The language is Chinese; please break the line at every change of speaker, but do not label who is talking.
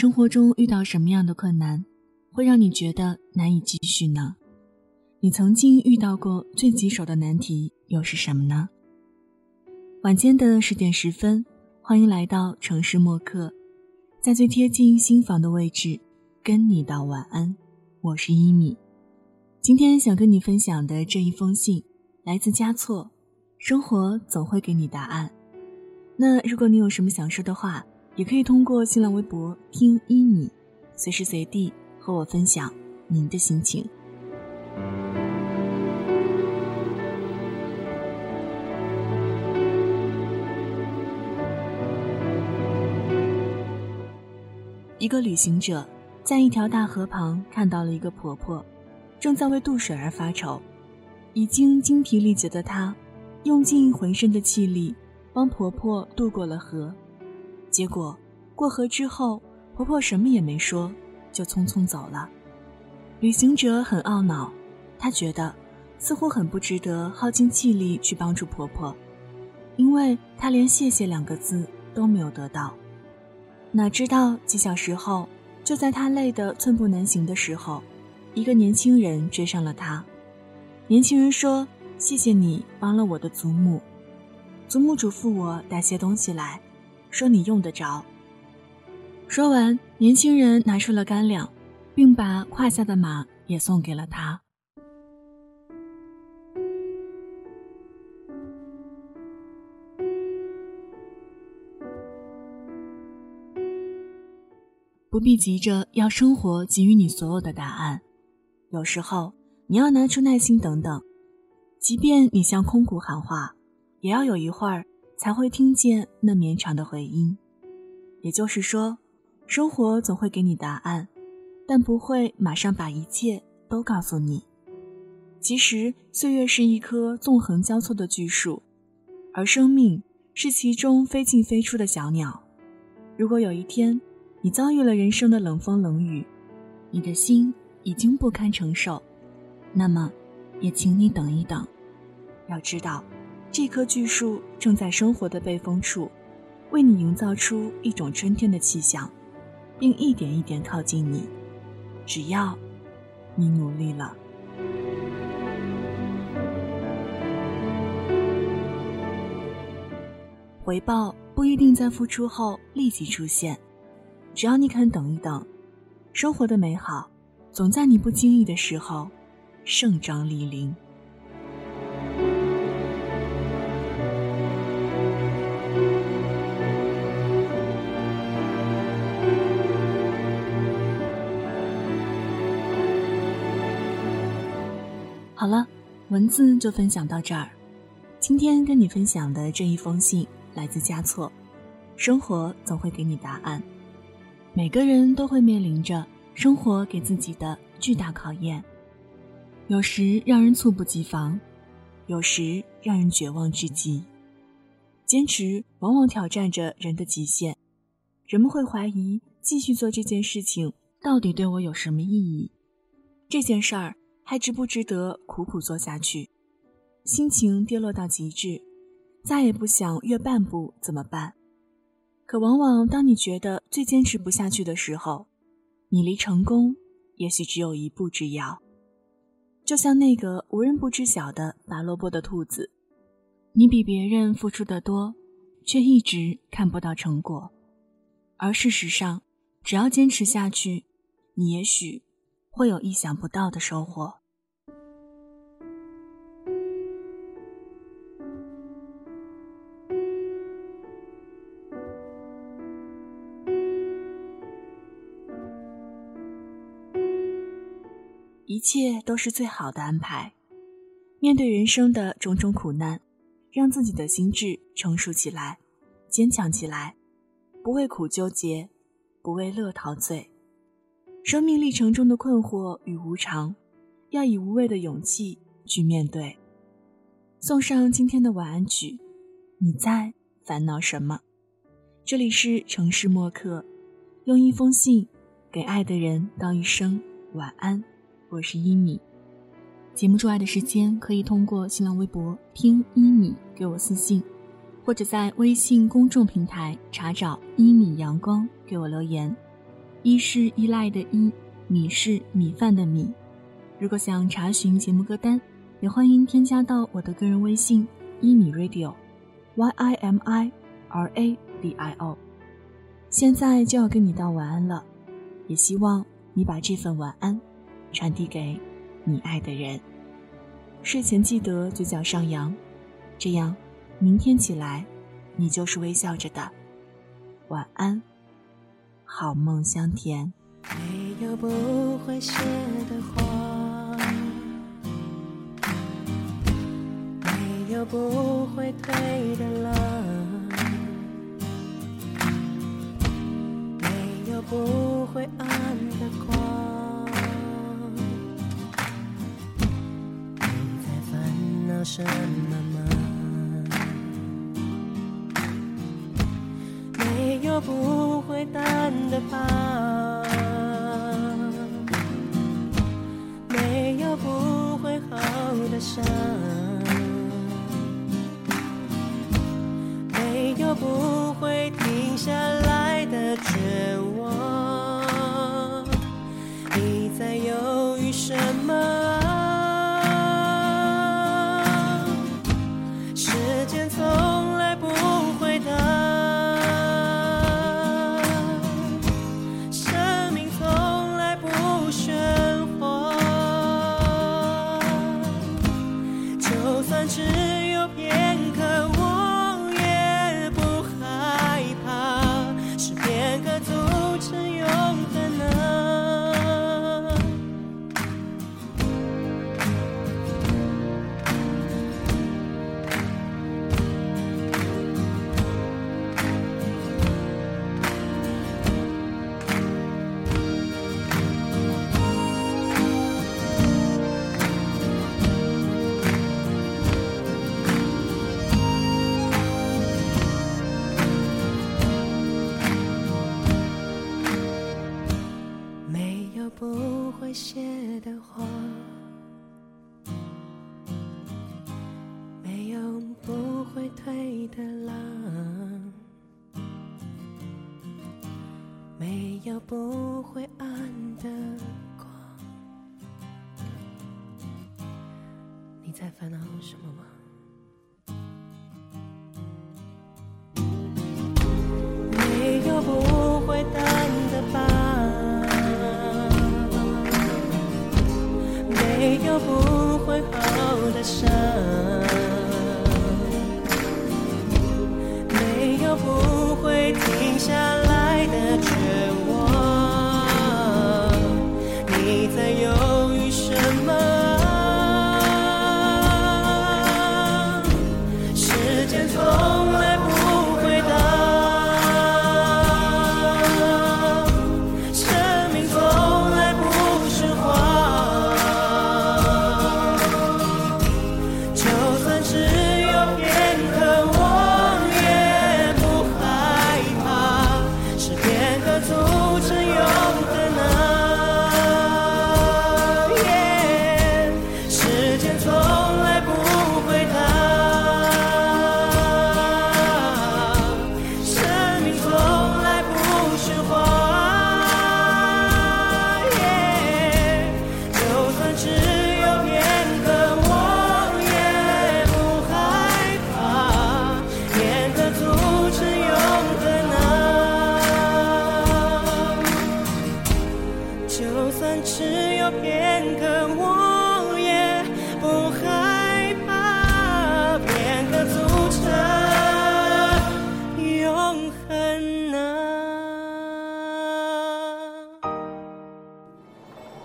生活中遇到什么样的困难，会让你觉得难以继续呢？你曾经遇到过最棘手的难题又是什么呢？晚间的十点十分，欢迎来到城市默客，在最贴近心房的位置，跟你道晚安。我是一米，今天想跟你分享的这一封信，来自嘉措。生活总会给你答案。那如果你有什么想说的话，也可以通过新浪微博听一米，随时随地和我分享您的心情。一个旅行者在一条大河旁看到了一个婆婆，正在为渡水而发愁。已经精疲力竭的她，用尽浑身的气力帮婆婆渡过了河。结果，过河之后，婆婆什么也没说，就匆匆走了。旅行者很懊恼，他觉得似乎很不值得耗尽气力去帮助婆婆，因为他连“谢谢”两个字都没有得到。哪知道几小时后，就在他累得寸步难行的时候，一个年轻人追上了他。年轻人说：“谢谢你帮了我的祖母，祖母嘱咐我带些东西来。”说你用得着。说完，年轻人拿出了干粮，并把胯下的马也送给了他。不必急着要生活给予你所有的答案，有时候你要拿出耐心等等，即便你向空谷喊话，也要有一会儿。才会听见那绵长的回音。也就是说，生活总会给你答案，但不会马上把一切都告诉你。其实，岁月是一棵纵横交错的巨树，而生命是其中飞进飞出的小鸟。如果有一天你遭遇了人生的冷风冷雨，你的心已经不堪承受，那么，也请你等一等。要知道。这棵巨树正在生活的背风处，为你营造出一种春天的气象，并一点一点靠近你。只要你努力了，回报不一定在付出后立即出现。只要你肯等一等，生活的美好总在你不经意的时候盛装莅临。好了，文字就分享到这儿。今天跟你分享的这一封信来自加措。生活总会给你答案，每个人都会面临着生活给自己的巨大考验，有时让人猝不及防，有时让人绝望至极。坚持往往挑战着人的极限，人们会怀疑继续做这件事情到底对我有什么意义？这件事儿。还值不值得苦苦做下去？心情跌落到极致，再也不想越半步怎么办？可往往当你觉得最坚持不下去的时候，你离成功也许只有一步之遥。就像那个无人不知晓的拔萝卜的兔子，你比别人付出的多，却一直看不到成果。而事实上，只要坚持下去，你也许会有意想不到的收获。一切都是最好的安排。面对人生的种种苦难，让自己的心智成熟起来，坚强起来，不为苦纠结，不为乐陶醉。生命历程中的困惑与无常，要以无畏的勇气去面对。送上今天的晚安曲，你在烦恼什么？这里是城市默客，用一封信给爱的人道一声晚安。我是一米，节目之外的时间可以通过新浪微博听一米给我私信，或者在微信公众平台查找一米阳光给我留言。一是依赖的依，米是米饭的米。如果想查询节目歌单，也欢迎添加到我的个人微信一米 radio，y i m i r a d i o。现在就要跟你道晚安了，也希望你把这份晚安传递给你爱的人。睡前记得嘴角上扬，这样明天起来你就是微笑着的。晚安，好梦香甜。
没有不会谢的花，没有不会退的浪，没有不会暗的光。烦恼什么吗？没有不会淡的疤，会谢的话，没有不会退的浪，没有不会暗的光。你在烦恼什么吗？没有不会好的伤，没有不会停下来